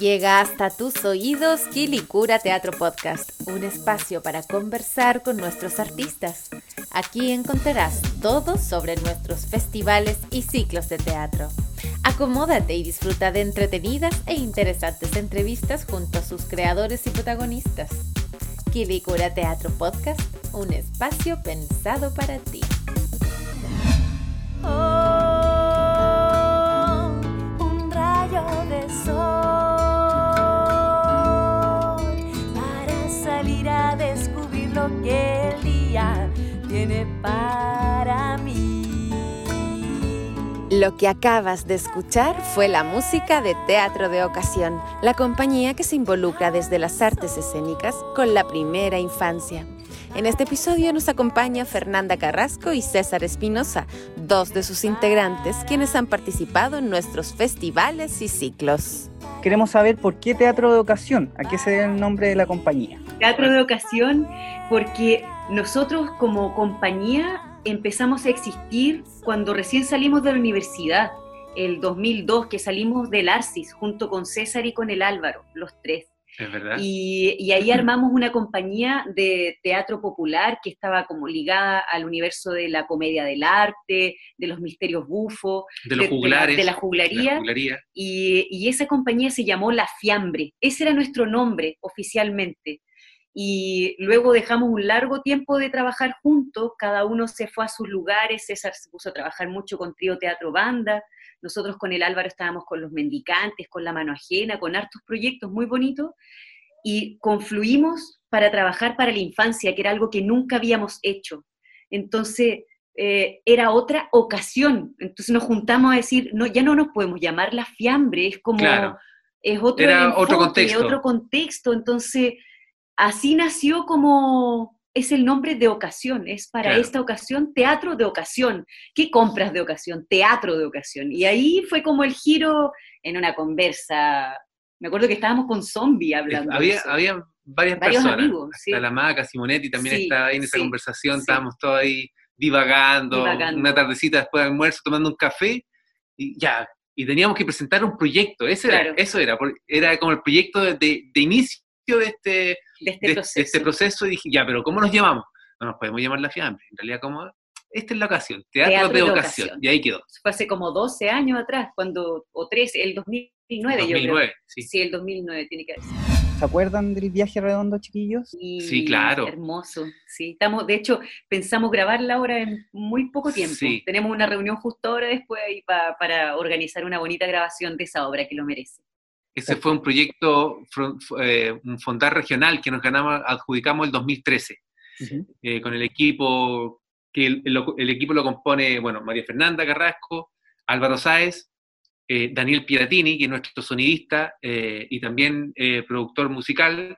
Llega hasta tus oídos Kilikura Teatro Podcast, un espacio para conversar con nuestros artistas. Aquí encontrarás todo sobre nuestros festivales y ciclos de teatro. Acomódate y disfruta de entretenidas e interesantes entrevistas junto a sus creadores y protagonistas. Kilikura Teatro Podcast, un espacio pensado para ti. Lo que acabas de escuchar fue la música de Teatro de Ocasión, la compañía que se involucra desde las artes escénicas con la primera infancia. En este episodio nos acompaña Fernanda Carrasco y César Espinosa, dos de sus integrantes quienes han participado en nuestros festivales y ciclos. Queremos saber por qué Teatro de Ocasión, a qué se debe el nombre de la compañía. Teatro de ocasión porque nosotros como compañía empezamos a existir cuando recién salimos de la universidad, el 2002, que salimos del Arcis junto con César y con el Álvaro, los tres. Es verdad. Y, y ahí armamos una compañía de teatro popular que estaba como ligada al universo de la comedia del arte, de los misterios bufos, de los la- juglares. de la juglaría. la juglaría. Y, y esa compañía se llamó La Fiambre. Ese era nuestro nombre oficialmente. Y luego dejamos un largo tiempo de trabajar juntos, cada uno se fue a sus lugares, César se puso a trabajar mucho con Trío Teatro Banda, nosotros con el Álvaro estábamos con Los Mendicantes, con La Mano Ajena, con hartos proyectos muy bonitos, y confluimos para trabajar para la infancia, que era algo que nunca habíamos hecho. Entonces, eh, era otra ocasión. Entonces nos juntamos a decir, no, ya no nos podemos llamar la fiambre, es como, Claro. es otro, Era enfoque, otro contexto. otro contexto. Entonces, así nació como, es el nombre de ocasión, es para Claro. esta ocasión, teatro de ocasión. ¿Qué compras de ocasión? Teatro de ocasión. Y ahí fue como el giro en una conversa. Me acuerdo que estábamos con Zombie hablando. de Había, eso. había varias Varios personas. amigos, Hasta sí. la Maca, Simonetti también Sí, estaba ahí en esa sí, conversación. Estábamos todos ahí divagando, Divagando. una tardecita después del almuerzo, tomando un café. Y ya. Y teníamos que presentar un proyecto. Ese era, eso era. Era como el proyecto de, de- de inicio de este, de este de, de proceso. este proceso. Y dije, ya, pero ¿cómo nos llamamos? No nos podemos llamar la fiambre. En realidad, ¿cómo? Esta es la ocasión. Teatro, Teatro de, ocasión. Y ahí quedó. Fue hace como 12 años atrás, cuando, o 13, el 2009 yo creo. 2009. Sí. Sí, el 2009 tiene que haber sido. ¿Se acuerdan del viaje redondo, chiquillos? Y Sí, claro. Hermoso, sí. Estamos, de hecho, pensamos grabarla ahora en muy poco tiempo. Sí. Tenemos una reunión justo ahora después ahí pa- para organizar una bonita grabación de esa obra que lo merece. Ese fue un proyecto, eh, un fondar regional que nos ganamos, adjudicamos el 2013, eh, con el equipo, que el, el- el equipo lo compone, bueno, María Fernanda Carrasco, Álvaro Sáez, eh, Daniel Piratini, que es nuestro sonidista eh, y también eh, productor musical,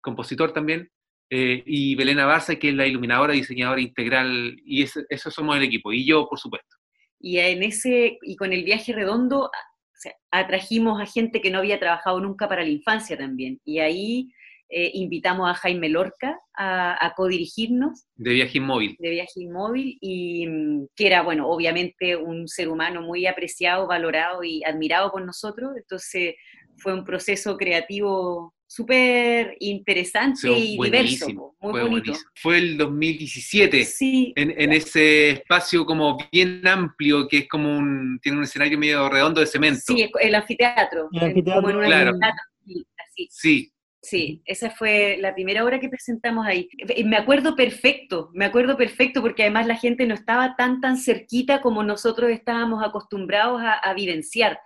compositor también, eh, y Belén Barza, que es la iluminadora, diseñadora integral, y ese- eso somos el equipo, y yo, por supuesto. Y en ese, y con el viaje redondo, sea, atrajimos a gente que no había trabajado nunca para la infancia también. Y ahí eh, invitamos a Jaime Lorca a, a codirigirnos De viaje inmóvil. de viaje inmóvil y mm, que era, bueno, obviamente un ser humano muy apreciado, valorado y admirado por nosotros. Entonces fue un proceso creativo súper interesante y diverso, muy fue bonito. buenísimo. Fue el 2017. Sí, en, en ese espacio como bien amplio, que es como un, tiene un escenario medio redondo de cemento. sí, el anfiteatro. El anfiteatro, como en un claro. anfiteatro, así. Sí, Sí, esa fue la primera obra que presentamos ahí. Y Me acuerdo perfecto, me acuerdo perfecto porque además la gente no estaba tan tan cerquita como nosotros estábamos acostumbrados a, a vivenciar.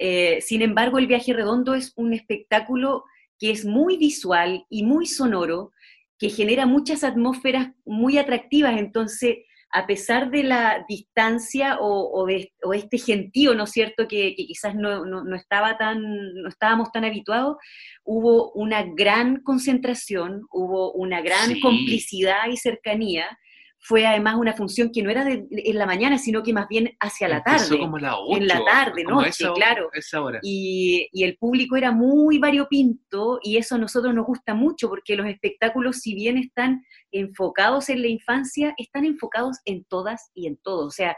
Eh, sin embargo, el viaje redondo es un espectáculo que es muy visual y muy sonoro, que genera muchas atmósferas muy atractivas. Entonces, a pesar de la distancia o, o de, o este gentío, ¿no es cierto?, que, que quizás no, no, no estaba tan, no estábamos tan habituados, hubo una gran concentración, hubo una gran Sí. complicidad y cercanía. Fue además una función que no era de, en la mañana, sino que más bien hacia la empezó tarde. como a las ocho, en la tarde, como noche, esa claro. esa hora. Y, y el público era muy variopinto y eso a nosotros nos gusta mucho porque los espectáculos, si bien están enfocados en la infancia, están enfocados en todas y en todo. O sea,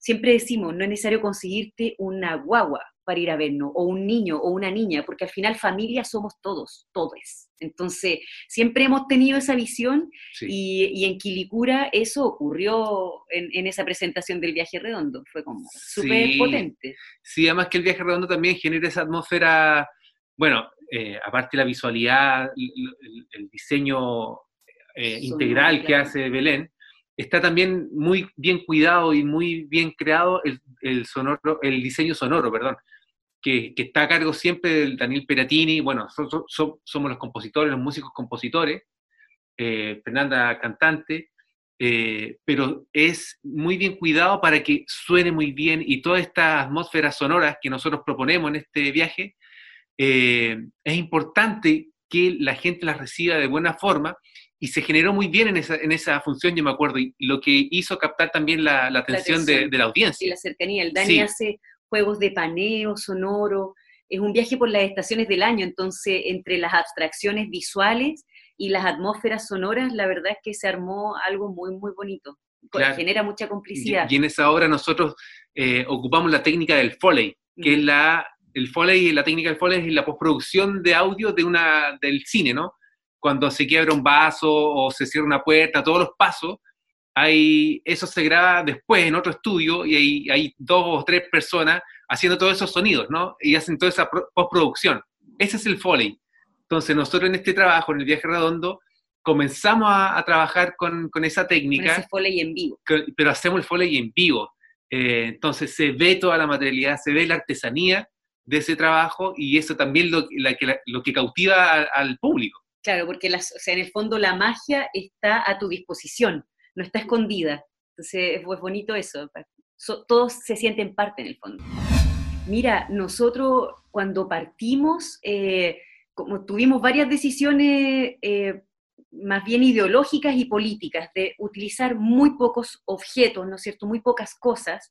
siempre decimos, no es necesario conseguirte una guagua para ir a vernos, o un niño o una niña, porque al final familia somos todos, todos. Entonces, siempre hemos tenido esa visión y, en Quilicura eso ocurrió en, esa presentación del viaje redondo, fue como súper potente. Sí, además que el viaje redondo también genera esa atmósfera, bueno, eh, aparte la visualidad, el, diseño eh, integral que hace Belén, está también muy bien cuidado y muy bien creado el, sonoro, el diseño sonoro, perdón, que, está a cargo siempre del Daniel Peratini, bueno, somos los compositores, los músicos compositores, eh, Fernanda cantante, eh, pero es muy bien cuidado para que suene muy bien y todas estas atmósferas sonoras que nosotros proponemos en este viaje, eh, es importante que la gente las reciba de buena forma y se generó muy bien en esa, en esa función, yo me acuerdo, y lo que hizo captar también la, atención, de, la audiencia. Y la cercanía. El Dani hace juegos de paneo, sonoro, es un viaje por las estaciones del año, entonces entre las abstracciones visuales y las atmósferas sonoras, la verdad es que se armó algo muy, muy bonito. Genera mucha complicidad. Y, en esa obra nosotros eh, ocupamos la técnica del Foley, que es la, el Foley, la técnica del Foley es la postproducción de audio de una, del cine, ¿no? Cuando se quiebra un vaso o se cierra una puerta, todos los pasos, hay, eso se graba después en otro estudio y hay, hay dos o tres personas haciendo todos esos sonidos, ¿no? Y hacen toda esa postproducción. Ese es el Foley. Entonces nosotros en este trabajo, en el viaje redondo, comenzamos a, trabajar con, con, esa técnica. Ese Foley en vivo. pero hacemos el Foley en vivo. Eh, entonces se ve toda la materialidad, se ve la artesanía de ese trabajo y eso también lo, la, lo que cautiva al público. Claro, porque las, o sea, en el fondo la magia está a tu disposición, no está escondida. Entonces es bonito eso. todos se sienten parte en el fondo. Mira, nosotros cuando partimos, eh, como tuvimos varias decisiones eh, más bien ideológicas y políticas de utilizar muy pocos objetos, ¿no es cierto? Muy pocas cosas,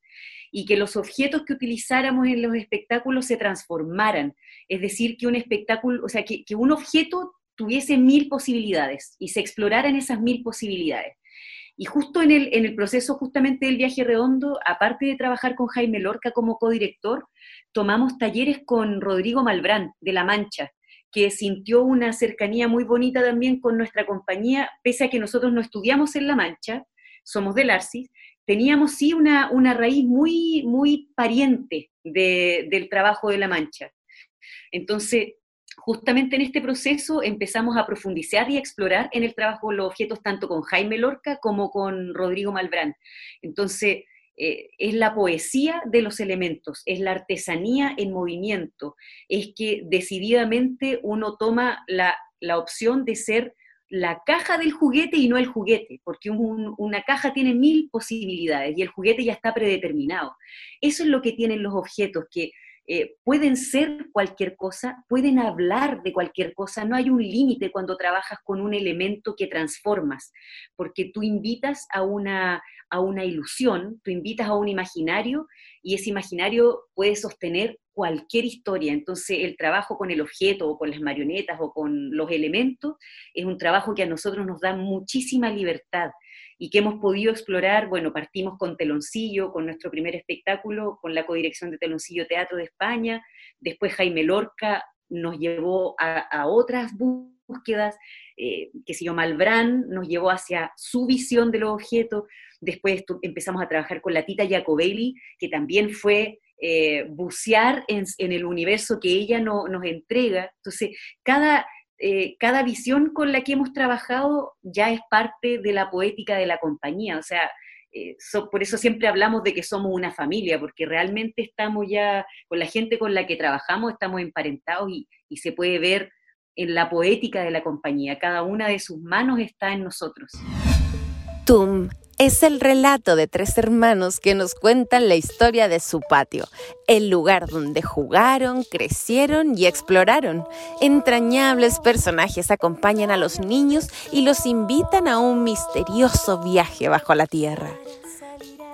y que los objetos que utilizáramos en los espectáculos se transformaran. Es decir, que un espectáculo, o sea, que, que un objeto tuviese mil posibilidades y se exploraran esas mil posibilidades. Y justo en el, en el proceso justamente del viaje redondo, aparte de trabajar con Jaime Lorca como codirector, tomamos talleres con Rodrigo Malbrán de La Mancha, que sintió una cercanía muy bonita también con nuestra compañía, pese a que nosotros no estudiamos en La Mancha, somos del Arcis, teníamos sí una, una raíz muy, muy pariente del trabajo de La Mancha. Entonces, justamente en este proceso empezamos a profundizar y a explorar en el trabajo los objetos tanto con Jaime Lorca como con Rodrigo Malbrán. Entonces, eh, es la poesía de los elementos, es la artesanía en movimiento, es que decididamente uno toma la, opción de ser la caja del juguete y no el juguete, porque una caja tiene mil posibilidades y el juguete ya está predeterminado. Eso es lo que tienen los objetos, que eh, pueden ser cualquier cosa, pueden hablar de cualquier cosa, no hay un límite cuando trabajas con un elemento que transformas, porque tú invitas a una, a una ilusión, tú invitas a un imaginario y ese imaginario puede sostener cualquier historia. Entonces el trabajo con el objeto o con las marionetas o con los elementos es un trabajo que a nosotros nos da muchísima libertad y que hemos podido explorar, bueno, partimos con Teloncillo, con nuestro primer espectáculo, con la codirección de Teloncillo Teatro de España, después Jaime Lorca nos llevó a, otras búsquedas, que se llama Malbrán nos llevó hacia su visión de los objetos, después empezamos a trabajar con la Tita Jacobelli, que también fue eh, bucear en, el universo que ella nos entrega. Entonces, cada, eh, cada visión con la que hemos trabajado ya es parte de la poética de la compañía, o sea, eh, por eso siempre hablamos de que somos una familia, porque realmente estamos ya, con la gente con la que trabajamos, estamos emparentados y, y se puede ver en la poética de la compañía, cada una de sus manos está en nosotros. TUM es el relato de tres hermanos que nos cuentan la historia de su patio, el lugar donde jugaron, crecieron y exploraron. Entrañables personajes acompañan a los niños y los invitan a un misterioso viaje bajo la tierra.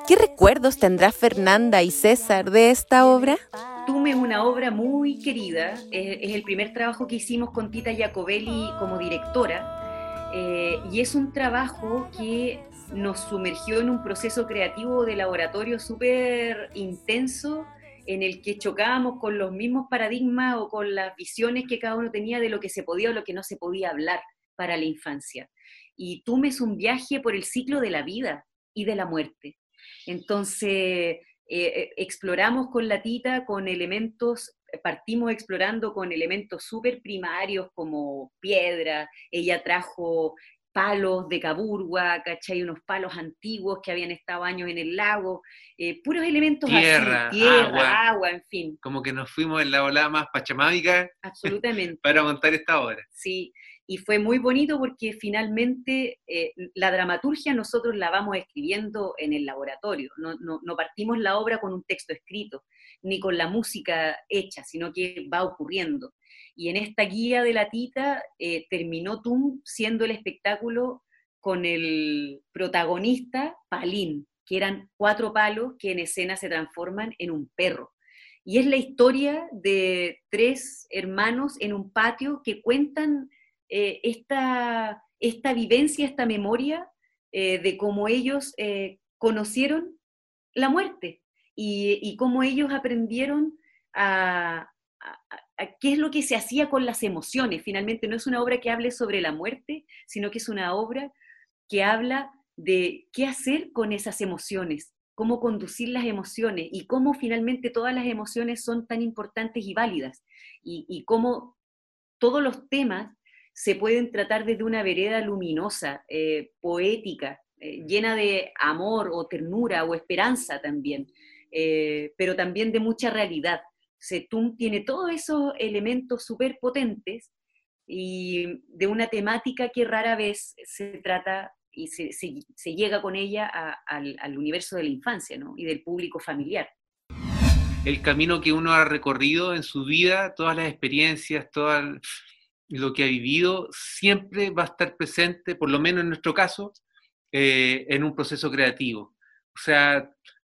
¿Qué recuerdos tendrá Fernanda y César de esta obra? Tume es una obra muy querida, es, el primer trabajo que hicimos con Tita Jacobelli como directora eh, y es un trabajo que nos sumergió en un proceso creativo de laboratorio súper intenso en el que chocábamos con los mismos paradigmas o con las visiones que cada uno tenía de lo que se podía o lo que no se podía hablar para la infancia. Y Tume es un viaje por el ciclo de la vida y de la muerte. Entonces, eh, eh, exploramos con la tita con elementos, partimos explorando con elementos súper primarios como piedra, ella trajo palos de caburgua, ¿cachai? Unos palos antiguos que habían estado años en el lago, eh, puros elementos tierra, así, tierra, agua, agua, en fin. Como que nos fuimos en la ola más pachamámica Absolutamente. para montar esta obra. Sí, y fue muy bonito porque finalmente eh, la dramaturgia nosotros la vamos escribiendo en el laboratorio, no, no, no, partimos la obra con un texto escrito, ni con la música hecha, sino que va ocurriendo. Y en esta guía de la tita eh, terminó TUM siendo el espectáculo con el protagonista Palín, que eran cuatro palos que en escena se transforman en un perro. Y es la historia de tres hermanos en un patio que cuentan eh, esta, esta vivencia, esta memoria eh, de cómo ellos conocieron la muerte y, y, cómo ellos aprendieron a, qué es lo que se hacía con las emociones. Finalmente no es una obra que hable sobre la muerte, sino que es una obra que habla de qué hacer con esas emociones, cómo conducir las emociones y cómo finalmente todas las emociones son tan importantes y válidas y, y cómo todos los temas se pueden tratar desde una vereda luminosa, eh, poética, eh, llena de amor o ternura o esperanza también, eh, pero también de mucha realidad. Setum tiene todos esos elementos súper potentes y de una temática que rara vez se trata y se, se, llega con ella al, al, universo de la infancia ¿no? y del público familiar. El camino que uno ha recorrido en su vida, todas las experiencias, todo lo que ha vivido, siempre va a estar presente, por lo menos en nuestro caso, eh, en un proceso creativo. O sea,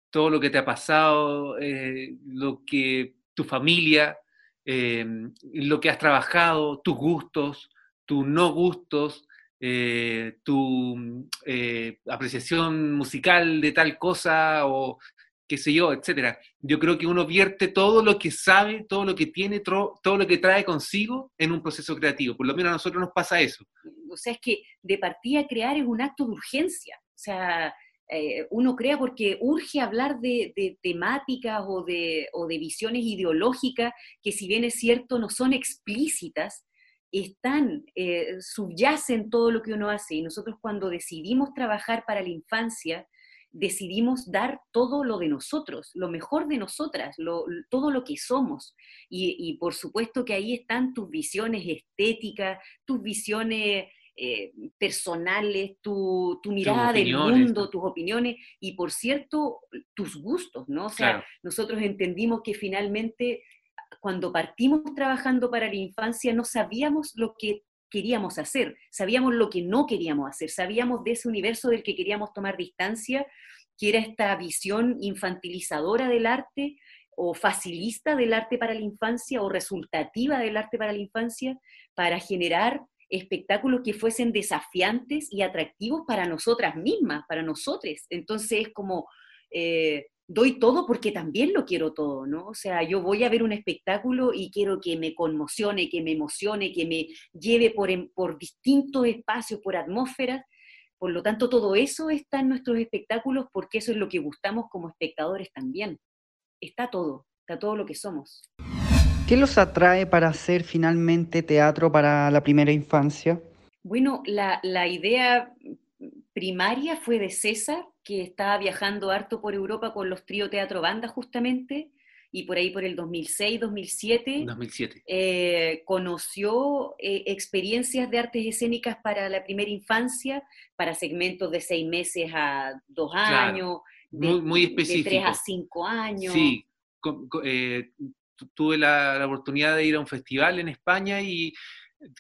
todo lo que te ha pasado, eh, lo que tu familia, eh, lo que has trabajado, tus gustos, tus no gustos, eh, tu eh, apreciación musical de tal cosa o qué sé yo, etcétera. Yo creo que uno vierte todo lo que sabe, todo lo que tiene, todo lo que trae consigo en un proceso creativo. Por lo menos a nosotros nos pasa eso. O sea, es que de partida crear es un acto de urgencia. O sea, eh, uno crea porque urge hablar de, de temáticas o de, visiones ideológicas que si bien es cierto no son explícitas, están, eh, subyacen todo lo que uno hace. Y nosotros cuando decidimos trabajar para la infancia, decidimos dar todo lo de nosotros, lo mejor de nosotras, todo lo que somos. Y por supuesto que ahí están tus visiones estéticas, tus visiones eh, personales, tu, tu mirada del mundo, tus opiniones y, por cierto, tus gustos, ¿no? O sea, claro. nosotros entendimos que finalmente cuando partimos trabajando para la infancia no sabíamos lo que queríamos hacer, sabíamos lo que no queríamos hacer, sabíamos de ese universo del que queríamos tomar distancia, que era esta visión infantilizadora del arte o facilista del arte para la infancia o resultativa del arte para la infancia, para generar espectáculos que fuesen desafiantes y atractivos para nosotras mismas, para nosotros. Entonces es como, eh, doy todo porque también lo quiero todo, ¿no? O sea, yo voy a ver un espectáculo y quiero que me conmocione, que me emocione, que me lleve por, por distintos espacios, por atmósferas. Por lo tanto, todo eso está en nuestros espectáculos porque eso es lo que gustamos como espectadores también. Está todo, está todo lo que somos. ¿Qué los atrae para hacer finalmente teatro para la primera infancia? Bueno, la, la idea primaria fue de César, que estaba viajando harto por Europa con los trío teatro banda justamente, y por ahí por el 2006, 2007, 2007. Eh, conoció eh, experiencias de artes escénicas para la primera infancia, para segmentos de seis meses a dos claro. años, de, muy, muy específico. de tres a cinco años. Sí, con, con, eh, tuve la, la, oportunidad de ir a un festival en España y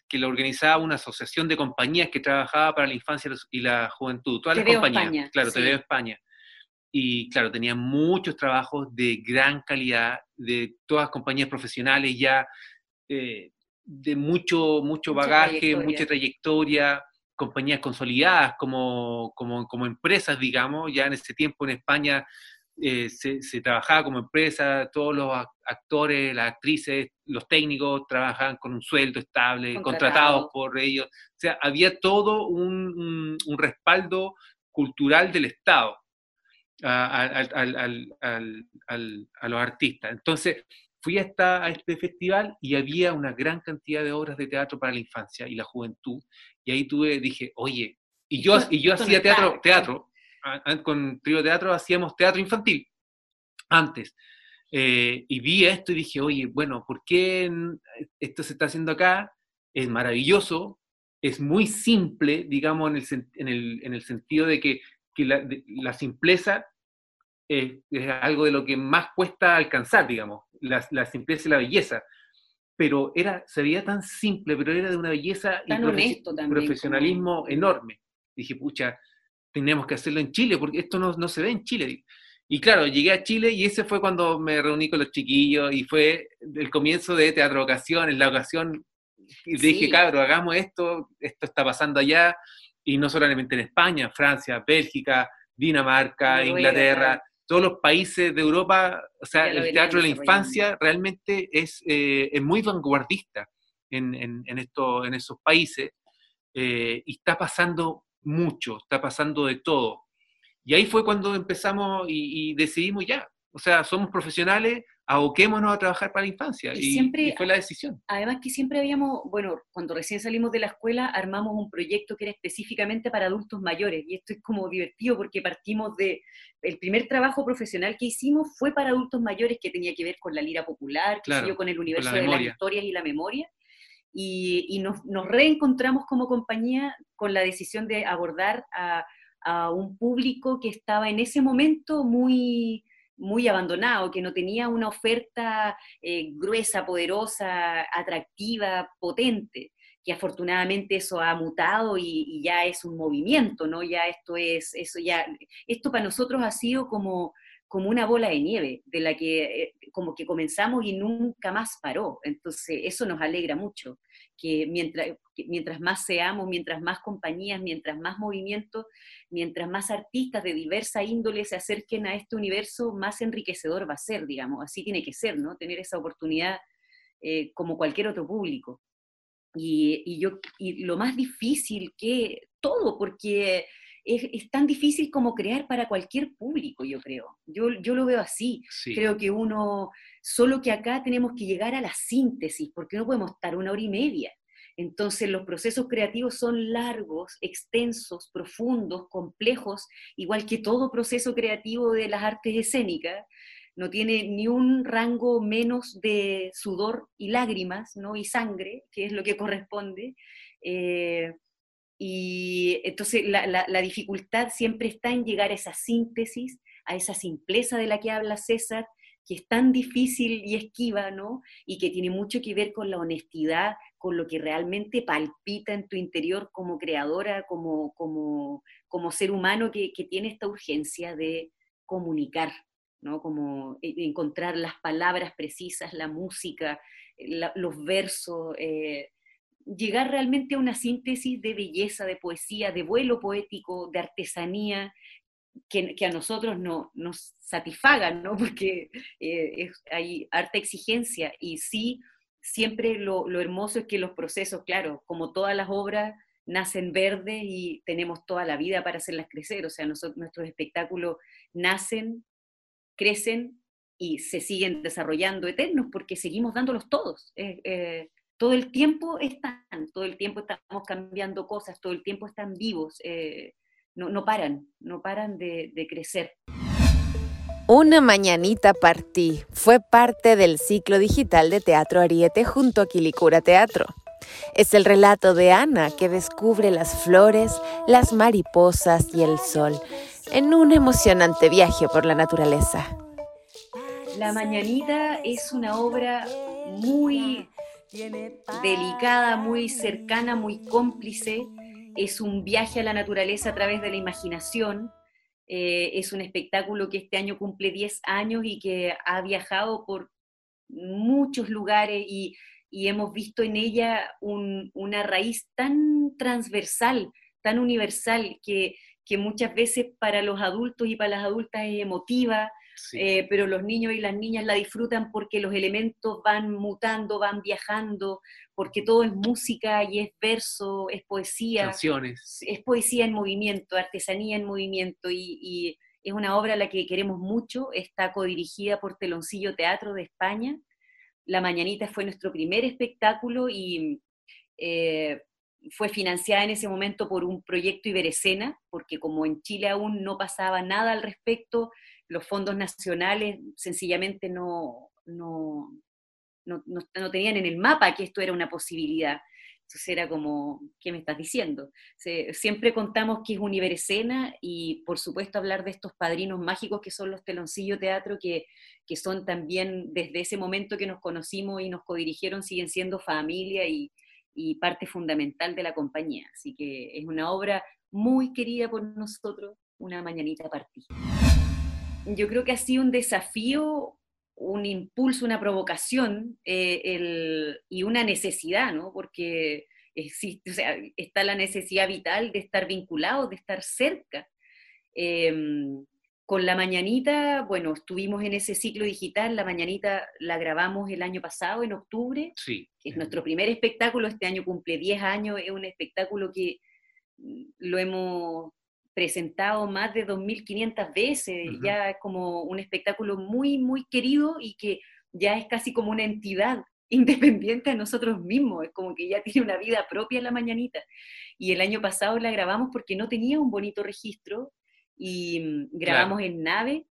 que lo organizaba una asociación de compañías que trabajaba para la infancia y la juventud, todas las compañías, España, claro, sí. TV España. Y claro, tenía muchos trabajos de gran calidad, de todas compañías profesionales ya, eh, de mucho, mucho bagaje, trayectoria. mucha trayectoria, compañías consolidadas como, como, como, empresas, digamos, ya en ese tiempo en España eh, se, trabajaba como empresa, todos los actores, las actrices, los técnicos trabajaban con un sueldo estable, contratados por ellos, o sea, había todo un, un, respaldo cultural del Estado a, a, los artistas. Entonces, fui hasta a este festival y había una gran cantidad de obras de teatro para la infancia y la juventud. Y ahí tuve, dije, oye, y yo, y yo hacía teatro, teatro, con Trío Teatro hacíamos teatro infantil antes. Eh, y vi esto y dije, oye, bueno, ¿por qué esto se está haciendo acá? Es maravilloso, es muy simple, digamos, en el, en el, en el sentido de que, que la, la, simpleza es, algo de lo que más cuesta alcanzar, digamos, la, la, simpleza y la belleza. Pero era, se veía tan simple, pero era de una belleza y honesto profesionalismo enorme. Dije, pucha, tenemos que hacerlo en Chile, porque esto no, no se ve en Chile. Y claro, llegué a Chile y ese fue cuando me reuní con los chiquillos y fue el comienzo de Teatro Ocasión, la ocasión, y dije, cabrón, hagamos esto, esto está pasando allá, y no solamente en España, Francia, Bélgica, Dinamarca, Inglaterra, todos los países de Europa, o sea, el teatro de la infancia realmente es, eh, es muy vanguardista en, en, en, esto, en esos países eh, y está pasando mucho, está pasando de todo. Y ahí fue cuando empezamos y, decidimos ya, o sea, somos profesionales, aboquémonos a trabajar para la infancia. Y, siempre, fue la decisión. Además que siempre habíamos, bueno, cuando recién salimos de la escuela, armamos un proyecto que era específicamente para adultos mayores. Y esto es como divertido porque partimos de, el primer trabajo profesional que hicimos fue para adultos mayores que tenía que ver con la lira popular, que con el universo de las historias y la memoria. Y, nos, reencontramos como compañía con la decisión de abordar a, a un público que estaba en ese momento muy muy abandonado, que no tenía una oferta eh, gruesa, poderosa, atractiva, potente, que afortunadamente eso ha mutado y, ya es un movimiento, ¿no? Ya esto es, eso ya, esto para nosotros ha sido como, como una bola de nieve, de la que eh, como que comenzamos y nunca más paró. Entonces, eso nos alegra mucho, que mientras, mientras más seamos, mientras más compañías, mientras más movimientos, mientras más artistas de diversa índole se acerquen a este universo, más enriquecedor va a ser, digamos. Así tiene que ser, ¿no? Tener esa oportunidad eh, como cualquier otro público. Y, y, yo, y lo más difícil que todo, porque es, tan difícil como crear para cualquier público, yo creo. Yo, yo lo veo así. Creo que uno, solo que acá tenemos que llegar a la síntesis, porque no podemos estar una hora y media. Entonces los procesos creativos son largos, extensos, profundos, complejos, igual que todo proceso creativo de las artes escénicas. No tiene ni un rango menos de sudor y lágrimas, ¿no? Y sangre, que es lo que corresponde. Eh, y entonces la, dificultad siempre está en llegar a esa síntesis, a esa simpleza de la que habla César, que es tan difícil y esquiva, ¿no? Y que tiene mucho que ver con la honestidad, con lo que realmente palpita en tu interior como creadora, como, como, como ser humano que, tiene esta urgencia de comunicar, ¿no? Como e, encontrar las palabras precisas, la música, los versos, eh, llegar realmente a una síntesis de belleza, de poesía, de vuelo poético, de artesanía, que, a nosotros no, nos satisfagan, ¿no? porque eh, hay harta exigencia y sí, siempre lo, hermoso es que los procesos, claro, como todas las obras, nacen verdes y tenemos toda la vida para hacerlas crecer, o sea, nosotros, nuestros espectáculos nacen, crecen y se siguen desarrollando eternos porque seguimos dándolos todos. Eh, todo el tiempo están, todo el tiempo estamos cambiando cosas, todo el tiempo están vivos, eh, no, paran, no paran de, de crecer. Una mañanita partí fue parte del ciclo digital de Teatro Ariete junto a Quilicura Teatro. Es el relato de Ana que descubre las flores, las mariposas y el sol en un emocionante viaje por la naturaleza. La Mañanita es una obra muy delicada, muy cercana, muy cómplice. Es un viaje a la naturaleza a través de la imaginación. Eh, es un espectáculo que este año cumple 10 años y que ha viajado por muchos lugares y, hemos visto en ella una raíz tan transversal tan universal que, que muchas veces para los adultos y para las adultas es emotiva, eh, pero los niños y las niñas la disfrutan porque los elementos van mutando, van viajando, porque todo es música y es verso, es poesía. Canciones. Es poesía en movimiento, artesanía en movimiento y, es una obra a la que queremos mucho, está codirigida por Teloncillo Teatro de España. La Mañanita fue nuestro primer espectáculo y eh, fue financiada en ese momento por un proyecto Iberescena, porque como en Chile aún no pasaba nada al respecto, los fondos nacionales sencillamente no, no, no, no, tenían en el mapa que esto era una posibilidad. Entonces era como, ¿qué me estás diciendo? siempre contamos que es Univerescena y por supuesto hablar de estos padrinos mágicos que son los Teloncillo Teatro, que, que son también desde ese momento que nos conocimos y nos codirigieron, siguen siendo familia y, y parte fundamental de la compañía. Así que es una obra muy querida por nosotros, una mañanita partida yo creo que ha sido un desafío, un impulso, una provocación eh, y una necesidad, ¿no? Porque existe, o sea, está la necesidad vital de estar vinculados, de estar cerca. Em, con la mañanita, bueno, estuvimos en ese ciclo digital, la mañanita la grabamos el año pasado, en octubre, sí. que es nuestro primer espectáculo, este año cumple 10 años, es un espectáculo que mm, lo hemos presentado más de 2.500 veces, ya es como un espectáculo muy, muy querido y que ya es casi como una entidad independiente a nosotros mismos, es como que ya tiene una vida propia la mañanita. Y el año pasado la grabamos porque no tenía un bonito registro y mm, grabamos en nave.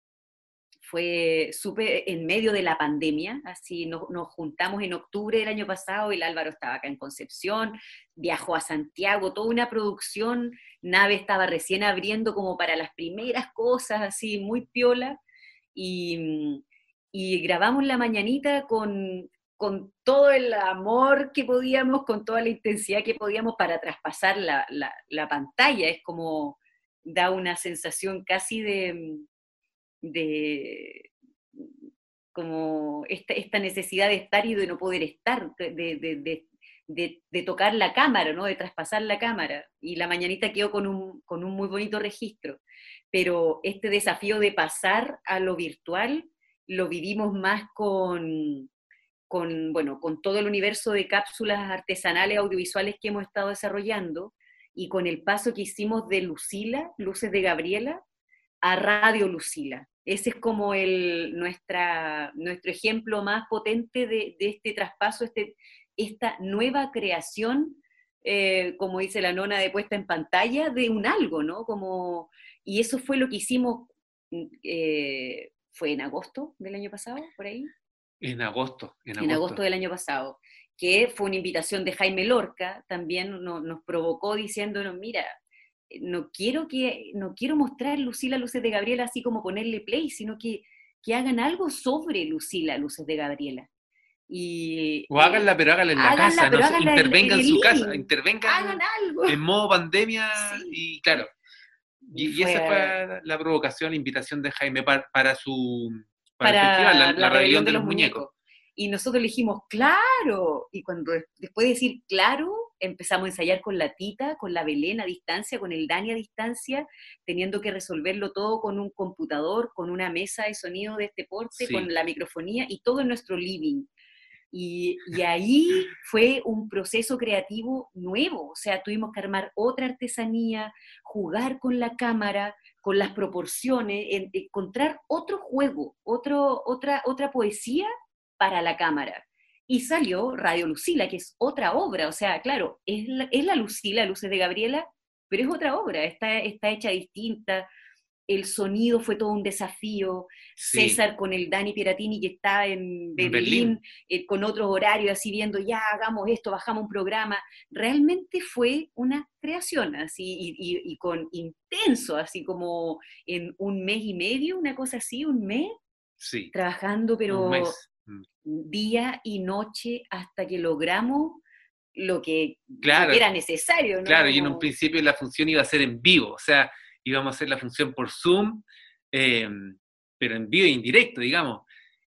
Fue súper en medio de la pandemia, así nos, juntamos en octubre del año pasado, el Álvaro estaba acá en Concepción, viajó a Santiago, toda una producción, nave estaba recién abriendo como para las primeras cosas, así muy piola, y, grabamos la mañanita con, con todo el amor que podíamos, con toda la intensidad que podíamos para traspasar la, la pantalla, es como da una sensación casi de de como esta, necesidad de estar y de no poder estar, de, tocar la cámara, ¿no? de traspasar la cámara. Y la mañanita quedó con un, con un muy bonito registro. Pero este desafío de pasar a lo virtual lo vivimos más con, con, bueno, con todo el universo de cápsulas artesanales audiovisuales que hemos estado desarrollando y con el paso que hicimos de Lucila, Luces de Gabriela, a Radio Lucila. Ese es como el, nuestra, nuestro ejemplo más potente de, este traspaso, este, esta nueva creación, eh, como dice la nona de puesta en pantalla, de un algo, ¿no? Como, y eso fue lo que hicimos, eh, fue en agosto del año pasado, por ahí. En agosto, en agosto. En agosto del año pasado, que fue una invitación de Jaime Lorca, también nos provocó diciéndonos, mira, no quiero que, no quiero mostrar Lucila Luces de Gabriela así como ponerle play, sino que, que hagan algo sobre Lucila Luces de Gabriela. Y, o háganla, pero háganla en la casa, no intervengan en, su casa, intervengan en modo pandemia y claro. Y, esa fue la provocación, la invitación de Jaime para, su para, la, rebelión de, los, muñecos. Y nosotros le dijimos, claro, y cuando después de decir claro, empezamos a ensayar con la Tita, con la Belén a distancia, con el Dani a distancia, teniendo que resolverlo todo con un computador, con una mesa de sonido de este porte, con la microfonía y todo en nuestro living. Y, ahí fue un proceso creativo nuevo, o sea, tuvimos que armar otra artesanía, jugar con la cámara, con las proporciones, encontrar otro juego, otro, otra, otra poesía para la cámara y salió Radio Lucila, que es otra obra, o sea, claro, es la, es la Lucila, Luces de Gabriela, pero es otra obra, está, está hecha distinta, el sonido fue todo un desafío, César con el Dani Piratini que está en Berlín, eh, con otros horarios, así viendo, ya hagamos esto, bajamos un programa, realmente fue una creación, así, y, y con intenso, así como en un mes y medio, una cosa así, un mes, sí. trabajando, pero. Día y noche hasta que logramos lo que, era necesario. Claro, y en un principio la función iba a ser en vivo, o sea, íbamos a hacer la función por Zoom, em, pero en vivo e indirecto, digamos.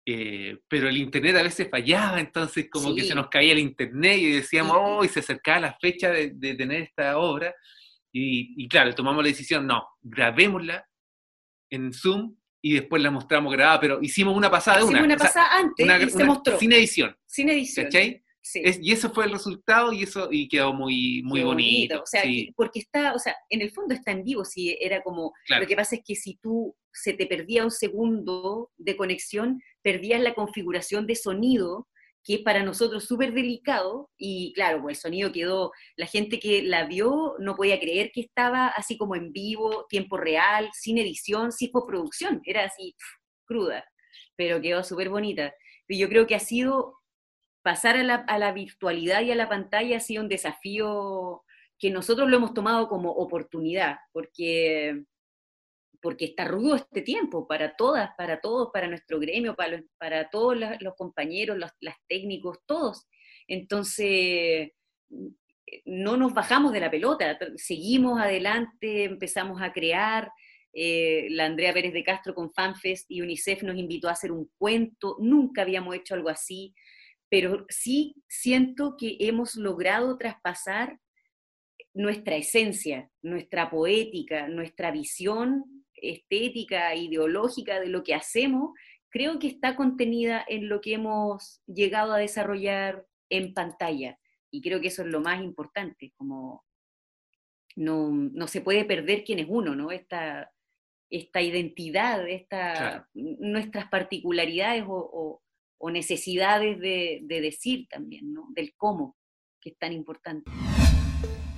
Eh, pero el internet a veces fallaba, entonces como que se nos caía el internet y decíamos, oh, y se acercaba la fecha de, tener esta obra, Y, y claro, tomamos la decisión, no, grabémosla en Zoom y después la mostramos grabada, pero hicimos una pasada de una. Hicimos una pasada antes una- y se mostró. Sin edición, Sin edición. ¿cachai? Sí. Es- y eso fue el resultado y eso y quedó muy, muy Qué bonito. O sea, sí, que- porque está, o sea, en el fondo está en vivo, si era como, Claro. lo que pasa es que si tú se te perdía un segundo de conexión, perdías la configuración de sonido, que es para nosotros súper delicado, y claro, pues el sonido quedó, la gente que la vio no podía creer que estaba así como en vivo, tiempo real, sin edición, sin postproducción, era así cruda, pero quedó súper bonita. Y yo creo que ha sido pasar a la, a la virtualidad y a la pantalla ha sido un desafío que nosotros lo hemos tomado como oportunidad, porque, porque está rudo este tiempo para todas, para todos, para nuestro gremio, para, todos los, compañeros, los las técnicos, todos. Entonces, no nos bajamos de la pelota, seguimos adelante, empezamos a crear. eh, la Andrea Pérez de Castro con FanFest y UNICEF nos invitó a hacer un cuento, nunca habíamos hecho algo así, pero sí siento que hemos logrado traspasar nuestra esencia, nuestra poética, nuestra visión estética, ideológica de lo que hacemos, creo que está contenida en lo que hemos llegado a desarrollar en pantalla. Y creo que eso es lo más importante, como no, no se puede perder quién es uno, ¿no? Esta, esta identidad, esta, Claro. nuestras particularidades o, o- o necesidades de, de decir también, ¿no? Del cómo, que es tan importante.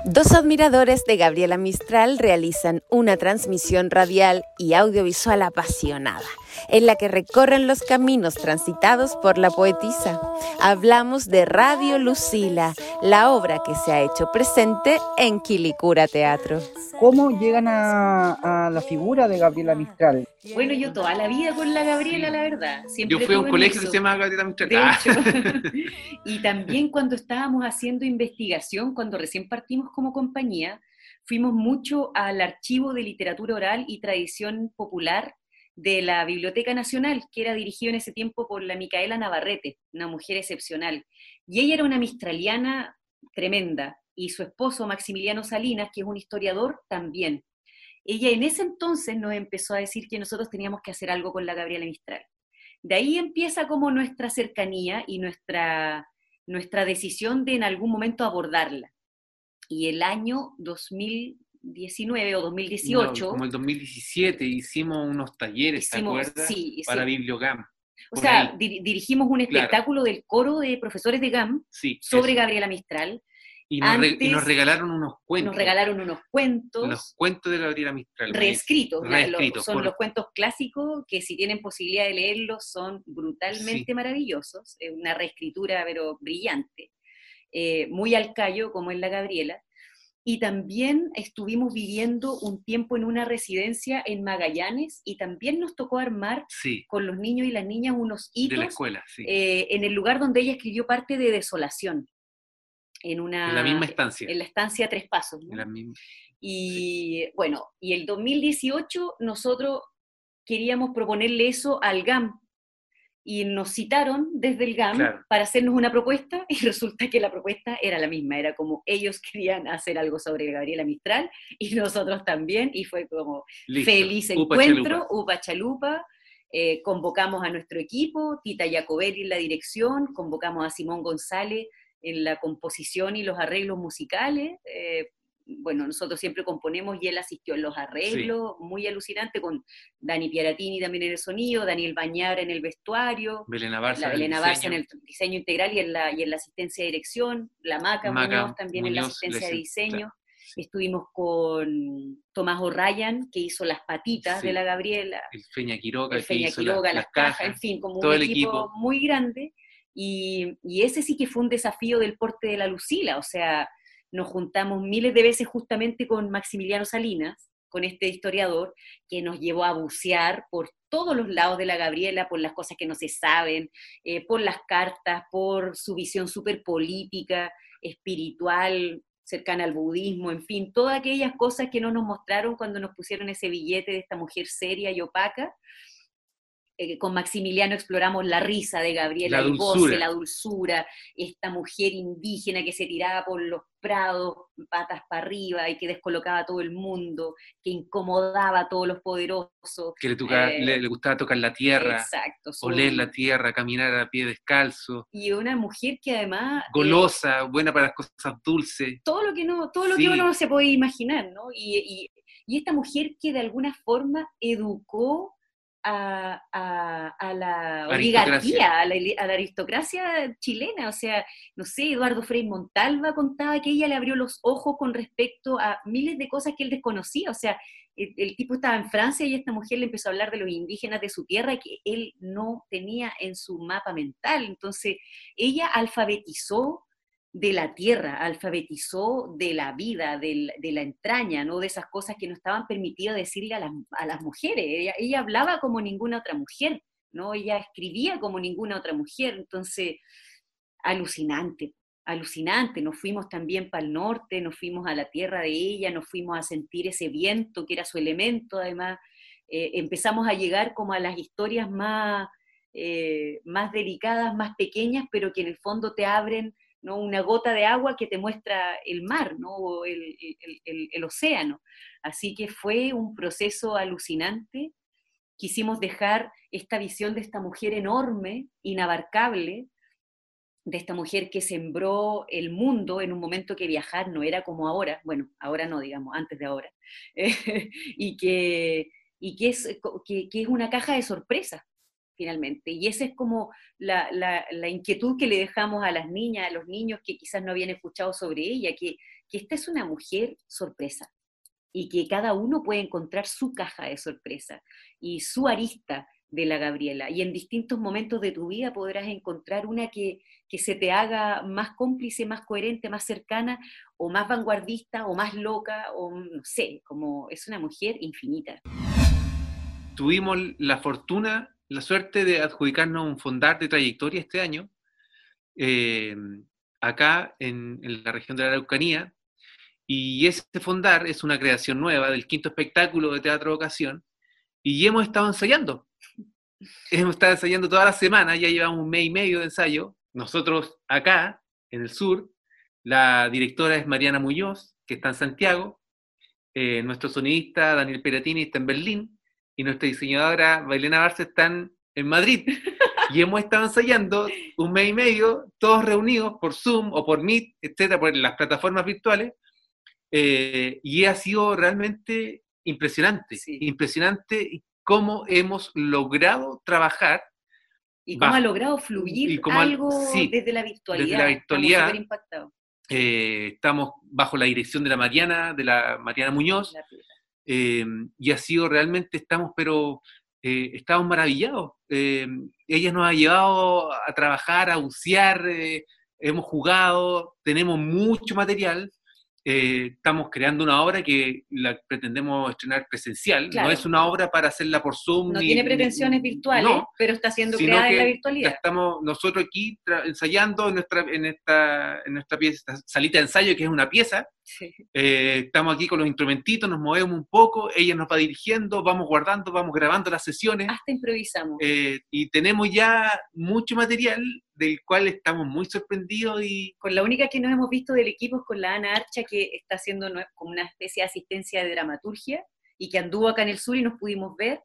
Dos admiradores de Gabriela Mistral realizan una transmisión radial y audiovisual apasionada, en la que recorren los caminos transitados por la poetisa. Hablamos de Radio Lucila, la obra que se ha hecho presente en Quilicura Teatro. ¿Cómo llegan a, a la figura de Gabriela Mistral? Bueno, yo toda la vida con la Gabriela, la verdad. Siempre Yo fui a un colegio que se llama Gabriela Mistral. De Ah, hecho. y también cuando estábamos haciendo investigación, cuando recién partimos como compañía, fuimos mucho al archivo de literatura oral y tradición popular de la Biblioteca Nacional, que era dirigido en ese tiempo por la Micaela Navarrete, una mujer excepcional. Y ella era una mistraliana tremenda, y su esposo Maximiliano Salinas, que es un historiador, también. Ella en ese entonces nos empezó a decir que nosotros teníamos que hacer algo con la Gabriela Mistral. De ahí empieza como nuestra cercanía y nuestra, nuestra decisión de en algún momento abordarla. Y el año 2019 o 2018, no, como el 2017 hicimos unos talleres, ¿te hicimos, acuerdas? sí, Para sí. Bibliogam. o sea, dir- dirigimos un Claro. espectáculo del coro de profesores de GAM Sí. sobre eso. Gabriela Mistral. Y nos, y regalaron unos cuentos. Nos regalaron unos cuentos. Los cuentos de Gabriela Mistral. reescritos, Reescritos, son por- los cuentos clásicos que si tienen posibilidad de leerlos son brutalmente maravillosos, es una reescritura pero brillante, eh, muy al callo como es la Gabriela. Y también estuvimos viviendo un tiempo en una residencia en Magallanes y también nos tocó armar Sí, con los niños y las niñas unos de la hitos escuela, sí. eh, en el lugar donde ella escribió parte de Desolación, en, una, en la misma estancia. en la estancia Tres Pasos. ¿no? en la misma- Y bueno, y el 2018 nosotros queríamos proponerle eso al GAM. Y nos citaron desde el GAM Claro. para hacernos una propuesta y resulta que la propuesta era la misma, era como ellos querían hacer algo sobre Gabriela Mistral y nosotros también y fue como Listo. feliz encuentro. Upa Chalupa, eh, convocamos a nuestro equipo, Tita Jacobelli en la dirección, convocamos a Simón González en la composición y los arreglos musicales. eh, bueno, nosotros siempre componemos y él asistió en los arreglos, muy alucinante, con Dani Piaratini también en el sonido, Daniel Bañabra en el vestuario, Belén Barça. la en el Belena en diseño. el diseño integral y en la, y en la asistencia de dirección, la Maca, Maca Muñoz también en la asistencia de diseño. Estuvimos con Tomás O'Ryan, que hizo las patitas Sí. de la Gabriela, El Feña Quiroga, el que Feña hizo Quiroga, las, las cajas, en fin, como todo un el equipo, equipo. muy grande. Y, y ese sí que fue un desafío del porte de la Lucila, o sea, nos juntamos miles de veces justamente con Maximiliano Salinas, con este historiador, que nos llevó a bucear por todos los lados de la Gabriela, por las cosas que no se saben, eh, por las cartas, por su visión súper política, espiritual, cercana al budismo, en fin, todas aquellas cosas que no nos mostraron cuando nos pusieron ese billete de esta mujer seria y opaca. Eh, con Maximiliano exploramos la risa de Gabriela La el goce, dulzura. la dulzura, esta mujer indígena que se tiraba por los prados, patas para arriba y que descolocaba a todo el mundo, que incomodaba a todos los poderosos. Que le, Eh, le, le gustaba tocar la tierra, Exacto. su- oler la tierra, caminar a pie descalzo, Y una mujer que además... eh, golosa, buena para las cosas dulces. todo lo que no, todo lo Sí. que uno no se puede imaginar, ¿no? Y, y- y esta mujer que de alguna forma educó a, a- a la oligarquía, a la, a la aristocracia chilena, o sea, no sé, Eduardo Frei Montalva contaba que ella le abrió los ojos con respecto a miles de cosas que él desconocía, o sea, el, el tipo estaba en Francia y esta mujer le empezó a hablar de los indígenas de su tierra que él no tenía en su mapa mental, entonces ella alfabetizó de la tierra, alfabetizó de la vida, de la entraña, ¿no? De esas cosas que no estaban permitidas decirle a las, mujeres. Ella, ella hablaba como ninguna otra mujer, ¿no? Ella escribía como ninguna otra mujer. Entonces, alucinante, alucinante. Nos fuimos también para el norte, nos fuimos a la tierra de ella, nos fuimos a sentir ese viento que era su elemento, además. Eh, empezamos a llegar como a las historias más, eh, más delicadas, más pequeñas, pero que en el fondo te abren ¿no? una gota de agua que te muestra el mar, ¿no? o el, el- océano. Así que fue un proceso alucinante. Quisimos dejar esta visión de esta mujer enorme, inabarcable, de esta mujer que sembró el mundo en un momento que viajar no era como ahora, bueno, ahora no, digamos, antes de ahora, y que, y que, es, que, que es una caja de sorpresas, finalmente. Y esa es como la, inquietud que le dejamos a las niñas, a los niños que quizás no habían escuchado sobre ella, que, que esta es una mujer sorpresa y que cada uno puede encontrar su caja de sorpresa y su arista de la Gabriela. Y en distintos momentos de tu vida podrás encontrar una que, que se te haga más cómplice, más coherente, más cercana, o más vanguardista, o más loca, o no sé, como es una mujer infinita. Tuvimos la fortuna, la suerte de adjudicarnos un fondar de trayectoria este año, eh, acá en, la región de la Araucanía, y ese fondar es una creación nueva del quinto espectáculo de Teatro Ocasión, y hemos estado ensayando. Hemos estado ensayando toda la semana, ya llevamos un mes y medio de ensayo. Nosotros acá, en el sur, la directora es Mariana Muñoz, que está en Santiago, eh, nuestro sonidista Daniel Peratini está en Berlín, y nuestra diseñadora Bailena Barça están en Madrid. Y hemos estado ensayando un mes y medio, todos reunidos por Zoom o por Meet, etcétera, por las plataformas virtuales. eh, y ha sido realmente impresionante, Sí. impresionante cómo hemos logrado trabajar Y cómo ha logrado fluir Y cómo al- algo sí, desde la virtualidad. desde la virtualidad. Eh, estamos bajo la dirección de la Mariana, de la Mariana Muñoz, La. Eh, y ha sido realmente, estamos, pero eh, estamos maravillados. Eh, ella nos ha llevado a trabajar, a bucear, eh, hemos jugado, tenemos mucho material. eh, estamos creando una obra que la pretendemos estrenar presencial. Claro. No es una obra para hacerla por Zoom. No ni- tiene ni- pretensiones virtuales, no, pero está siendo creada en la virtualidad. estamos nosotros aquí ensayando en nuestra, en, esta, en nuestra pieza, esta salita de ensayo, que es una pieza. Sí. Eh, estamos aquí con los instrumentitos, nos movemos un poco, ella nos va dirigiendo, vamos guardando, vamos grabando las sesiones. Hasta improvisamos. eh, y tenemos ya mucho material del cual estamos muy sorprendidos y con la única que nos hemos visto del equipo es con la Ana Archa, que está haciendo como una especie de asistencia de dramaturgia y que anduvo acá en el sur y nos pudimos ver.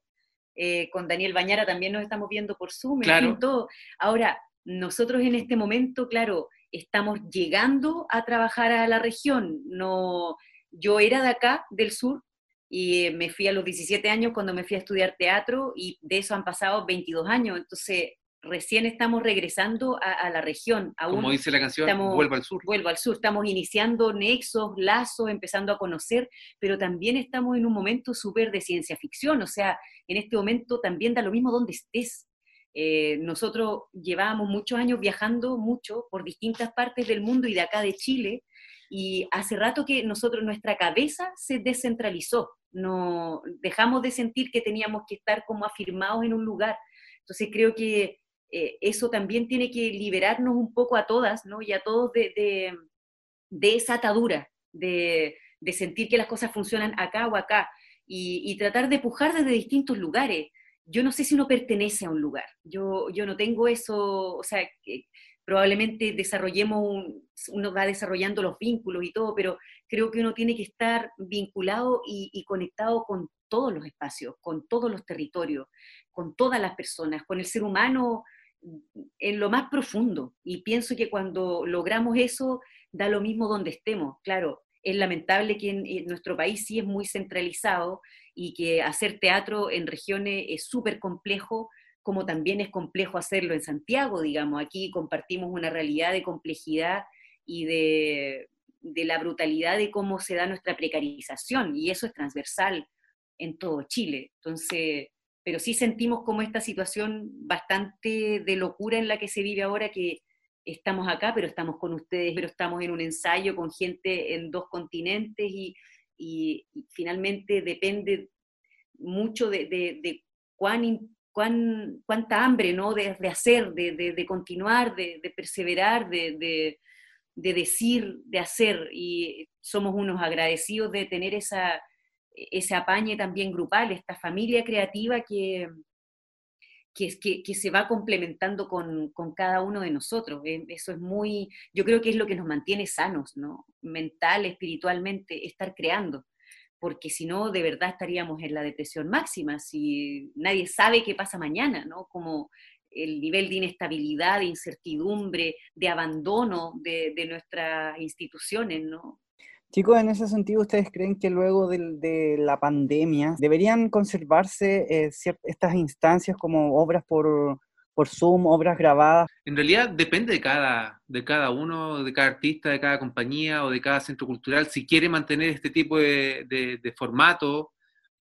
Eh, con Daniel Bañara también nos estamos viendo por Zoom, en Claro. fin, todo. Ahora, nosotros en este momento, claro, estamos llegando a trabajar a la región. No, yo era de acá, del sur, y eh, me fui a los 17 años cuando me fui a estudiar teatro y de eso han pasado 22 años. Entonces, recién estamos regresando a, a la región. Aún como dice la canción, estamos- vuelvo al sur. vuelvo al sur, estamos iniciando nexos, lazos, empezando a conocer, pero también estamos en un momento súper de ciencia ficción, o sea, en este momento también da lo mismo donde estés. Eh, nosotros llevábamos muchos años viajando mucho por distintas partes del mundo y de acá de Chile, y hace rato que nosotros, nuestra cabeza se descentralizó, no dejamos de sentir que teníamos que estar como afirmados en un lugar. Entonces creo que eh, eso también tiene que liberarnos un poco a todas, ¿no? Y a todos de, de- de esa atadura, de, de sentir que las cosas funcionan acá o acá, y, y tratar de pujar desde distintos lugares. Yo no sé si uno pertenece a un lugar. Yo, yo no tengo eso, o sea, probablemente desarrollemos, uno va desarrollando los vínculos y todo, pero creo que uno tiene que estar vinculado y, conectado con todos los espacios, con todos los territorios, con todas las personas, con el ser humano en lo más profundo. Y pienso que cuando logramos eso, da lo mismo donde estemos. Claro, es lamentable que en, nuestro país sí es muy centralizado y que hacer teatro en regiones es súper complejo, como también es complejo hacerlo en Santiago, digamos. Aquí compartimos una realidad de complejidad y de, de la brutalidad de cómo se da nuestra precarización, y eso es transversal en todo Chile. Entonces, pero sí sentimos como esta situación bastante de locura en la que se vive ahora, que estamos acá, pero estamos con ustedes, pero estamos en un ensayo con gente en dos continentes y, finalmente depende mucho de, cuán, cuán, cuánta hambre, ¿no? De, hacer, de, continuar, de, perseverar, de, decir, de hacer. Y somos unos agradecidos de tener esa, ese apañe también grupal, esta familia creativa que, que, se va complementando con, con, cada uno de nosotros. Eh, eso es muy, yo creo que es lo que nos mantiene sanos, ¿no? Mental, espiritualmente, estar creando. Porque si no, de verdad estaríamos en la depresión máxima, si nadie sabe qué pasa mañana, ¿no? Como el nivel de inestabilidad, de incertidumbre, de abandono de, de nuestras instituciones, ¿no? Chicos, en ese sentido, ¿ustedes creen que luego de, la pandemia deberían conservarse eh, estas instancias como obras por, Zoom, obras grabadas? En realidad depende de cada, de cada uno, de cada artista, de cada compañía o de cada centro cultural, si quiere mantener este tipo de, formato,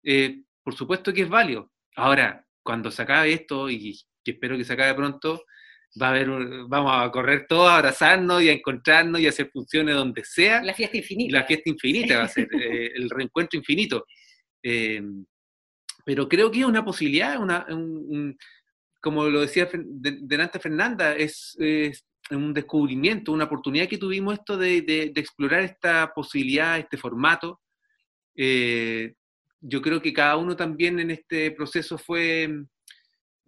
eh, por supuesto que es válido. Ahora, cuando se acabe esto, y que espero que se acabe pronto, va a haber, vamos a correr todos, a abrazarnos y a encontrarnos y a hacer funciones donde sea. La fiesta infinita. La fiesta infinita va a ser, eh, el reencuentro infinito. Eh, pero creo que es una posibilidad, una, como lo decía delante Fernanda, es, un descubrimiento, una oportunidad que tuvimos esto de, de, explorar esta posibilidad, este formato. Eh, yo creo que cada uno también en este proceso fue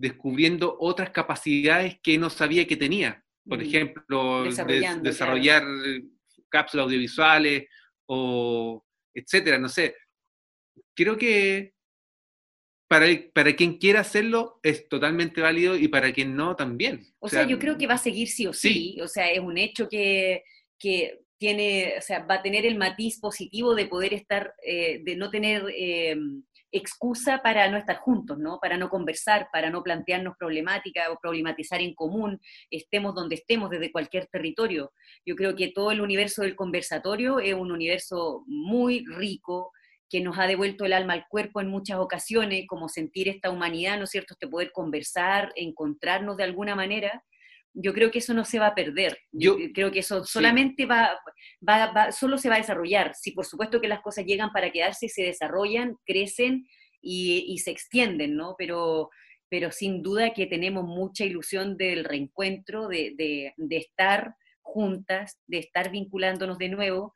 descubriendo otras capacidades que no sabía que tenía. Por mm. ejemplo, desarrollar cápsulas audiovisuales o etcétera, no sé. Creo que para, para quien quiera hacerlo es totalmente válido y para quien no también. O, sea, yo creo que va a seguir sí o sí. O sea, es un hecho que, que, tiene, o sea, va a tener el matiz positivo de poder estar, eh, de no tener eh, excusa para no estar juntos, ¿no? Para no conversar, para no plantearnos problemática o problematizar en común, estemos donde estemos, desde cualquier territorio. Yo creo que todo el universo del conversatorio es un universo muy rico, que nos ha devuelto el alma al cuerpo en muchas ocasiones, como sentir esta humanidad, ¿no es cierto?, este poder conversar, encontrarnos de alguna manera, yo creo que eso no se va a perder. Yo creo que eso solamente va, va, solo se va a desarrollar. Si por supuesto que las cosas llegan para quedarse, se desarrollan, crecen y, se extienden, ¿no? Pero, pero sin duda que tenemos mucha ilusión del reencuentro, de, de, de estar juntas, de estar vinculándonos de nuevo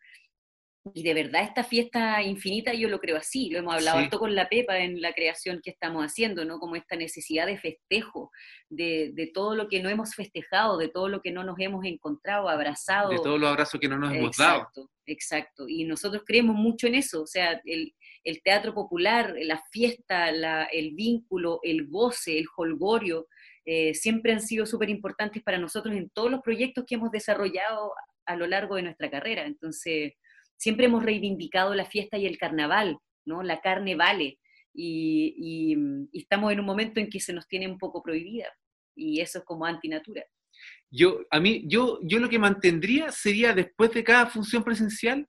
y de verdad esta fiesta infinita yo lo creo así, lo hemos hablado sí. con la Pepa en la creación que estamos haciendo, ¿no? Como esta necesidad de festejo, de, de, todo lo que no hemos festejado, de todo lo que no nos hemos encontrado, abrazado. De todos los abrazos que no nos hemos dado. Exacto, exacto. Y nosotros creemos mucho en eso, o sea, el, el teatro popular, la fiesta, la, el vínculo, el goce, el holgorio, eh, siempre han sido súper importantes para nosotros en todos los proyectos que hemos desarrollado a lo largo de nuestra carrera. Entonces siempre hemos reivindicado la fiesta y el carnaval, ¿no? La carne vale. Y, estamos en un momento en que se nos tiene un poco prohibida. Y eso es como antinatura. Yo, a mí, yo, yo lo que mantendría sería después de cada función presencial,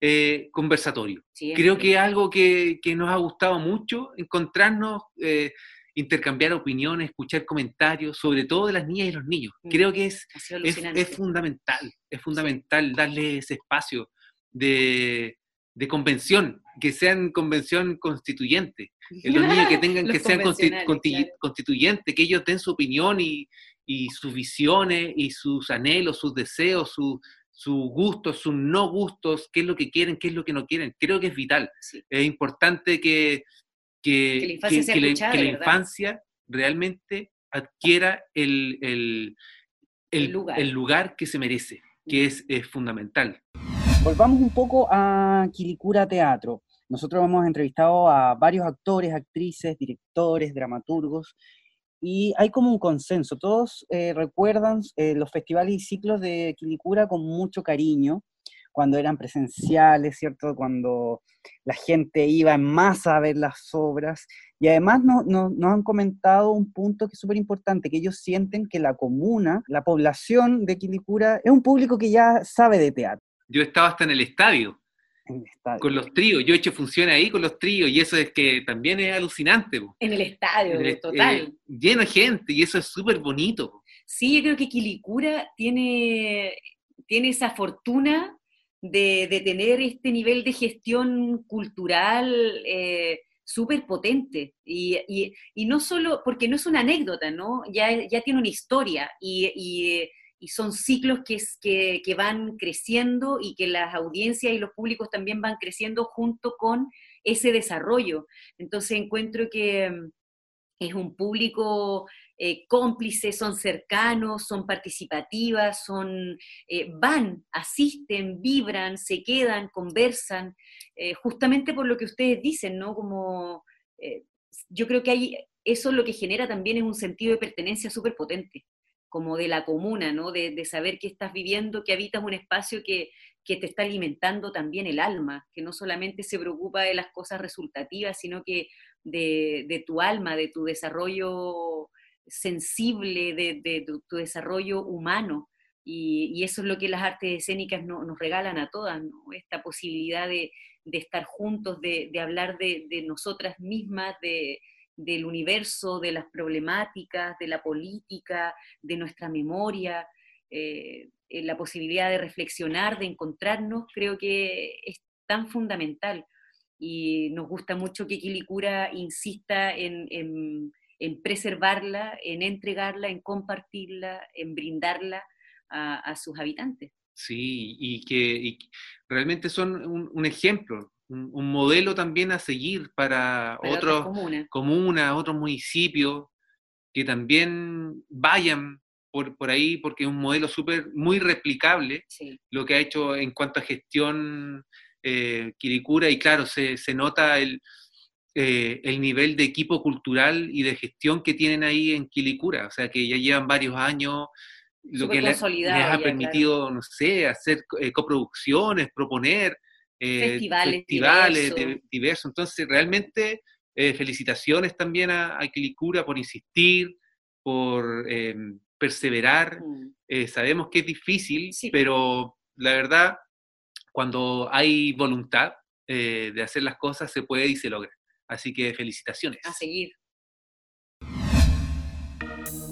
eh, conversatorio. Creo que es algo que, que, nos ha gustado mucho, encontrarnos, eh, intercambiar opiniones, escuchar comentarios, sobre todo de las niñas y los niños. Mm, Creo que es, es, es, fundamental, es fundamental darle ese espacio de, convención, que sean convención constituyente. Los niños que tengan que sean constituyentes, que ellos den su opinión y, sus visiones y sus anhelos, sus deseos, sus gustos, sus no gustos, qué es lo que quieren, qué es lo que no quieren. Creo que es vital. Es importante que, que, la infancia, realmente adquiera el, el, lugar. que se merece, que es, es fundamental. Volvamos un poco a Quilicura Teatro. Nosotros hemos entrevistado a varios actores, actrices, directores, dramaturgos, y hay como un consenso. Todos eh, recuerdan eh, los festivales y ciclos de Quilicura con mucho cariño, cuando eran presenciales, ¿cierto? Cuando la gente iba en masa a ver las obras. Y además nos han comentado un punto que es súper importante, que ellos sienten que la comuna, la población de Quilicura, es un público que ya sabe de teatro. Yo estaba hasta en el estadio con los tríos, yo he hecho funciones ahí con los tríos y eso es que también es alucinante. En el estadio, total. Eh, lleno de gente y eso es súper bonito. Sí, yo creo que Quilicura tiene, tiene esa fortuna de, tener este nivel de gestión cultural eh, súper potente. Y, no solo, porque no es una anécdota, ¿no? Ya, ya tiene una historia y y son ciclos que, que, van creciendo y que las audiencias y los públicos también van creciendo junto con ese desarrollo. Entonces encuentro que mm, es un público eh, cómplice, son cercanos, son participativas, son, eh, van, asisten, vibran, se quedan, conversan, eh, justamente por lo que ustedes dicen, ¿no? Como yo creo que hay, eso lo que genera también es un sentido de pertenencia súper potente como de la comuna, ¿no? De, saber que estás viviendo, que habitas un espacio que, te está alimentando también el alma, que no solamente se preocupa de las cosas resultativas, sino que de, tu alma, de tu desarrollo sensible, de, tu, desarrollo humano. Y, eso es lo que las artes escénicas nos regalan a todas, esta posibilidad de, estar juntos, de, hablar de, nosotras mismas, de, del universo, de las problemáticas, de la política, de nuestra memoria, eh, la posibilidad de reflexionar, de encontrarnos, creo que es tan fundamental. Y nos gusta mucho que Quilicura insista en, preservarla, en entregarla, en compartirla, en brindarla a, sus habitantes. Sí, y que realmente son un ejemplo un, modelo también a seguir para, otros comunas, otros municipios que también vayan por, por ahí, porque es un modelo súper, muy replicable lo que ha hecho en cuanto a gestión eh, Quiricura, y claro, se, se nota el, eh, el nivel de equipo cultural y de gestión que tienen ahí en Quilicura, o sea que ya llevan varios años, lo que les, ha permitido, no sé, hacer eh, coproducciones, proponer, eh, festivales, diversos. Entonces, realmente, eh, felicitaciones también a, a Quilicura por insistir, por em, perseverar. Mm. Eh, sabemos que es difícil, pero la verdad, cuando hay voluntad de hacer las cosas, se puede y se logra. Así que felicitaciones. A seguir.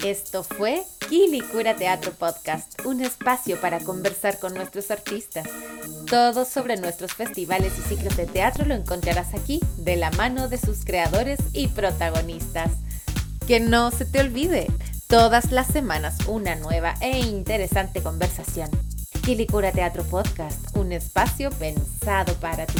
Esto fue Quilicura Teatro Podcast, un espacio para conversar con nuestros artistas. Todo sobre nuestros festivales y ciclos de teatro lo encontrarás aquí, de la mano de sus creadores y protagonistas. Que no se te olvide, todas las semanas una nueva e interesante conversación. Quilicura Teatro Podcast, un espacio pensado para ti.